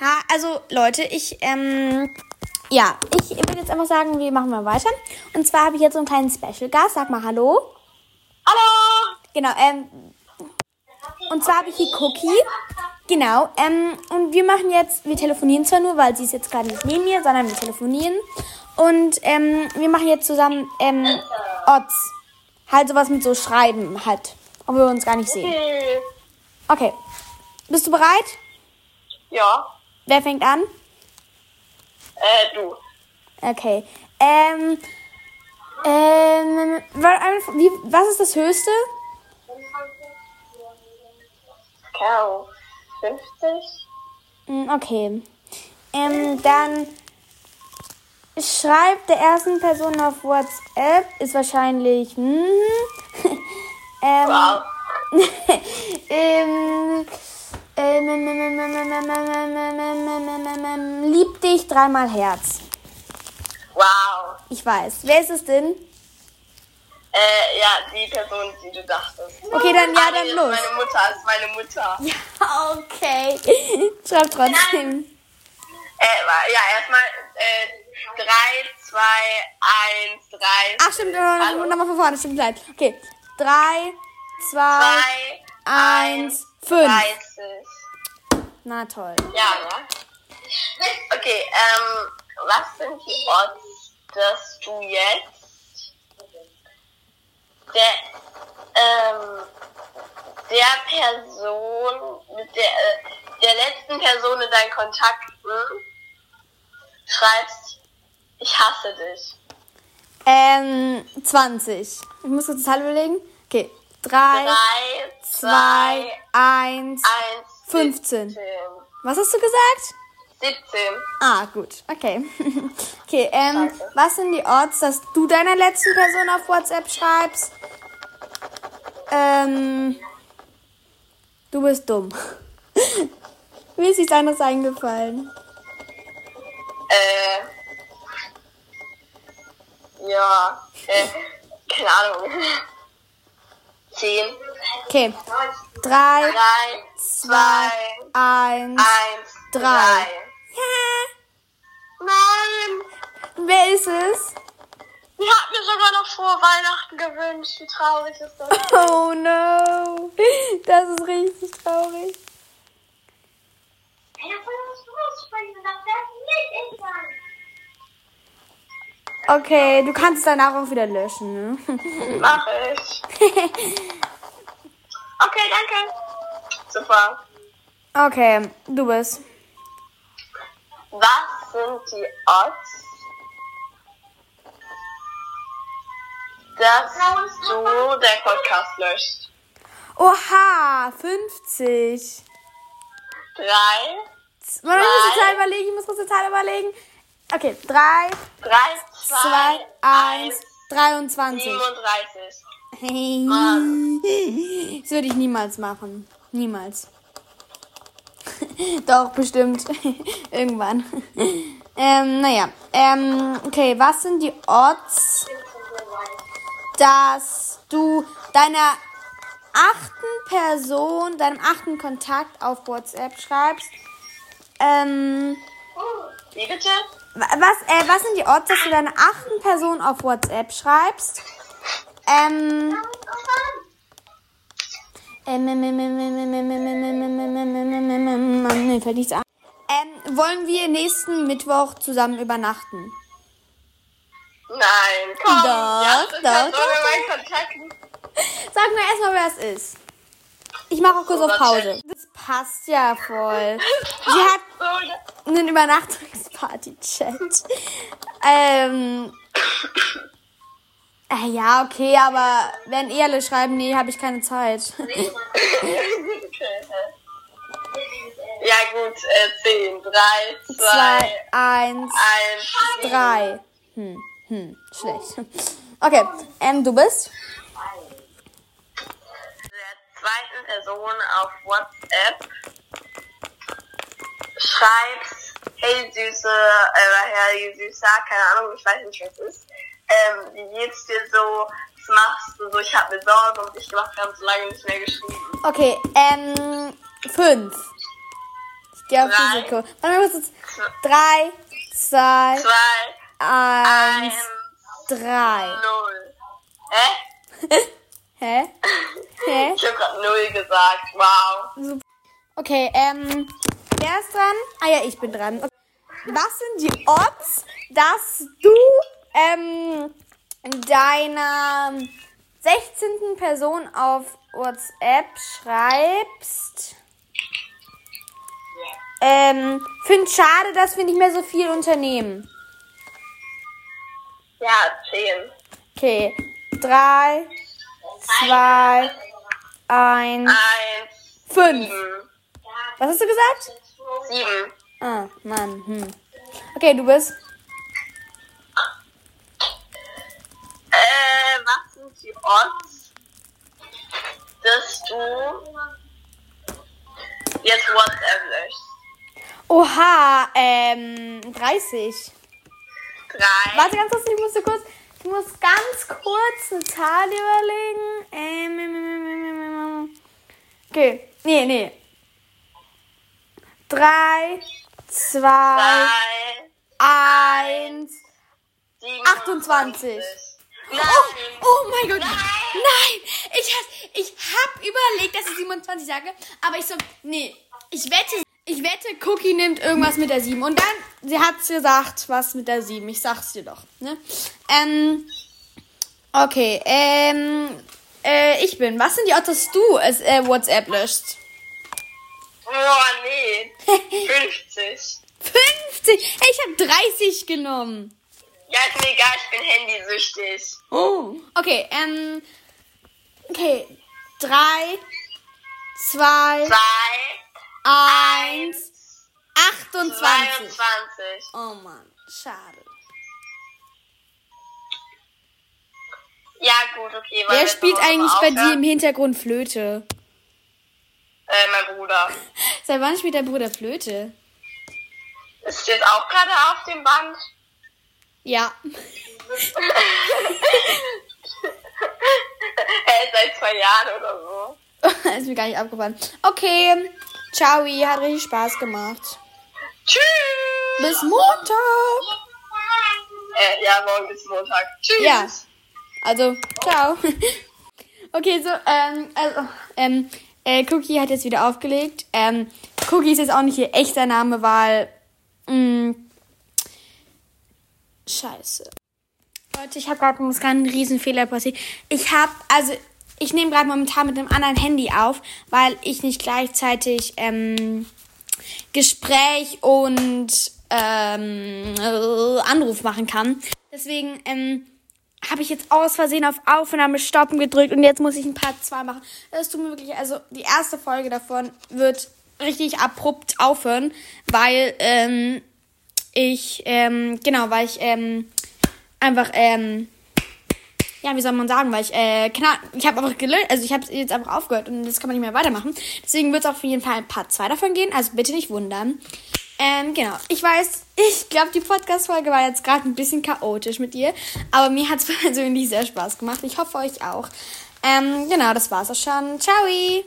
Ha, also Leute, ich, ähm, ja, ich würde jetzt einfach sagen, wir machen mal weiter. Und zwar habe ich jetzt so einen kleinen Special Gast. Sag mal Hallo. Hallo! Genau, ähm, und zwar habe ich hier Cookie. Genau, ähm, und wir machen jetzt, wir telefonieren zwar nur, weil sie ist jetzt gerade nicht neben mir, sondern wir telefonieren. Und ähm, wir machen jetzt zusammen ähm, Odds. Halt sowas mit so Schreiben halt. Obwohl wir uns gar nicht sehen. Okay. Bist du bereit? ja, Wer fängt an? äh, du. Okay. Ähm. Ähm. Wie, was ist das höchste? Ahnung. 50? Hm, Okay. Ähm, dann schreibt der ersten Person auf WhatsApp, ist wahrscheinlich. Hm, ähm, Wow. ähm, lieb dich dreimal Herz. Wow. Ich weiß. Wer ist es denn? Äh, ja, die Person, die du dachtest. Okay, dann ja, Ah, dann los. Meine Mutter ist meine Mutter. Okay. Schreib trotzdem. Äh, ja, erstmal, äh, 3, 2, 1, 3. Ach, stimmt, nochmal noch mal von vorne, stimmt leid. Okay. Drei, zwei, 2, eins, fünf. 30. Na toll. Ja, ne? Okay, ähm, was sind die Odds, dass du jetzt der, ähm, der Person, mit der, äh, der letzten Person in deinen Kontakten schreibst, ich hasse dich. Ähm, 20. Ich muss kurz die Zahl überlegen. Okay. Drei, 3, zwei, 2, eins. 1, 15. 17. Was hast du gesagt? 17. Ah, gut. Okay. Okay, ähm, was sind die Odds, dass du deiner letzten Person auf WhatsApp schreibst? Ähm, du bist dumm. Mir ist nichts anderes eingefallen. Äh. Ja. Äh, keine Ahnung. Zehn. Okay. Drei, Drei, zwei, eins. eins, drei. drei. Ja. Nein! Wer ist es? Die hat mir sogar noch vor Weihnachten gewünscht. Wie traurig ist das? Oh no. Das ist richtig traurig. Okay, du kannst es danach auch wieder löschen, ne? Mach ich. Okay. Super. Okay, du bist. Was sind die Odds, dass du dein Podcast löscht? Oha, 50. Drei, Warte, ich muss. Zahl überlegen, ich muss kurz Zahl überlegen. Okay, 3, drei, 2, zwei, 1, eins, 23. 37. Hey. Das würde ich niemals machen. Niemals. Doch, bestimmt. Irgendwann. ähm, naja. Ähm, okay, was sind die Odds, dass du deiner achten Person, deinem achten Kontakt auf WhatsApp schreibst? Ähm, Wie bitte? wa- was, äh, was sind die Odds, dass du deiner achten Person auf WhatsApp schreibst? Ähm. Ähm, wollen wir nächsten Mittwoch zusammen übernachten? Nein, komm. Doch, ja, doch, doch, doch. Sag mir erstmal, wer es ist. Ich mache auch kurz auf Pause. Das passt ja voll. Sie hat einen Übernachtungsparty-Chat. ähm, äh, ja, okay, aber wenn eh alle schreiben, nee, habe ich keine Zeit. Ja gut, äh, 10, 3, 2, Zwei, eins, 1, drei. Hm, hm, schlecht. Okay, ähm, du bist? der zweiten Person auf WhatsApp schreibst, hey Süße, äh, hey Süßer, keine Ahnung, ich weiß nicht, was es ist. Ähm, wie geht's dir so? Was machst du so? Ich habe mir Sorgen um dich gemacht, wir haben so lange nicht mehr geschrieben. Okay, ähm, fünf. Geh auf Drei. Risiko. Warte mal kurz. Drei, zwei, Zwei, eins, eins, drei. null. Hä? Hä? Hä? Ich hab grad null gesagt. Wow. Okay, ähm, wer ist dran? Ah ja, ich bin dran. Okay. Was sind die Odds, dass du ähm, deiner 16. Person auf WhatsApp schreibst? Ähm, find schade, dass wir nicht mehr so viel unternehmen. Ja, zehn. Okay, drei, zwei, eins, Eins, fünf. sieben. Was hast du gesagt? Sieben. Ah, Mann. Hm. Okay, du bist. Die Odds, dass du jetzt WhatsApp löschst? Oha, ähm, 30. Drei, Warte ganz kurz, ich musste kurz, ich muss ganz kurz eine Zahl überlegen. Ähm, ähm, ähm, ähm, okay, nee, nee. Drei, zwei, drei, eins. 27. 28. Oh, oh mein Gott. Nein. Ich, hab- ich hab überlegt, dass ich 27 sage, aber ich so, nee, ich wette, ich wette, Cookie nimmt irgendwas mit der 7. Und dann, sie hat's gesagt, was mit der 7. Ich sag's dir doch, ne? Ähm, okay, ähm, äh, ich bin. Was sind die Odds, dass du es, äh, WhatsApp löscht? Boah, nee. 50. 50. Hey, ich hab 30 genommen. Ja, ist mir egal, ich bin handysüchtig. Oh. Okay, ähm. Okay. Drei, zwei, Zwei, eins, 28. 22. Oh Mann, schade. Ja, gut, okay. Wer spielt eigentlich bei dir im Hintergrund Flöte? Äh, mein Bruder. Seit wann spielt dein Bruder Flöte? Ist jetzt auch gerade auf dem Band? Ja. Äh, seit zwei Jahren oder so. Ist mir gar nicht abgefallen. Okay. Ciao, hat richtig Spaß gemacht. Tschüss. Bis Montag. Äh, ja, morgen bis Montag. Tschüss. Ja. Also, ciao. Okay, so, ähm, also, ähm, äh, Cookie hat jetzt wieder aufgelegt. Ähm, Cookie ist jetzt auch nicht ihr echter Name, weil, mh, scheiße. Leute, ich habe gerade einen ganz riesen Fehler passiert. Ich habe, also, ich nehme gerade momentan mit einem anderen Handy auf, weil ich nicht gleichzeitig, ähm, Gespräch und ähm, äh, Anruf machen kann. Deswegen ähm, habe ich jetzt aus Versehen auf Aufnahme stoppen gedrückt und jetzt muss ich ein Part 2 machen. Das tut mir wirklich, also die erste Folge davon wird richtig abrupt aufhören, weil ähm, ich, ähm, genau, weil ich ähm, einfach, ähm, ja, wie soll man sagen, weil ich, äh, klar, ich habe einfach gelöst, also ich habe jetzt einfach aufgehört und das kann man nicht mehr weitermachen. Deswegen wird es auf jeden Fall ein Part 2 davon gehen, also bitte nicht wundern. Ähm, genau. Ich weiß, ich glaube, die Podcast-Folge war jetzt gerade ein bisschen chaotisch mit dir, aber mir hat es persönlich sehr Spaß gemacht. Ich hoffe euch auch. Ähm, genau, das war's auch schon. Ciao!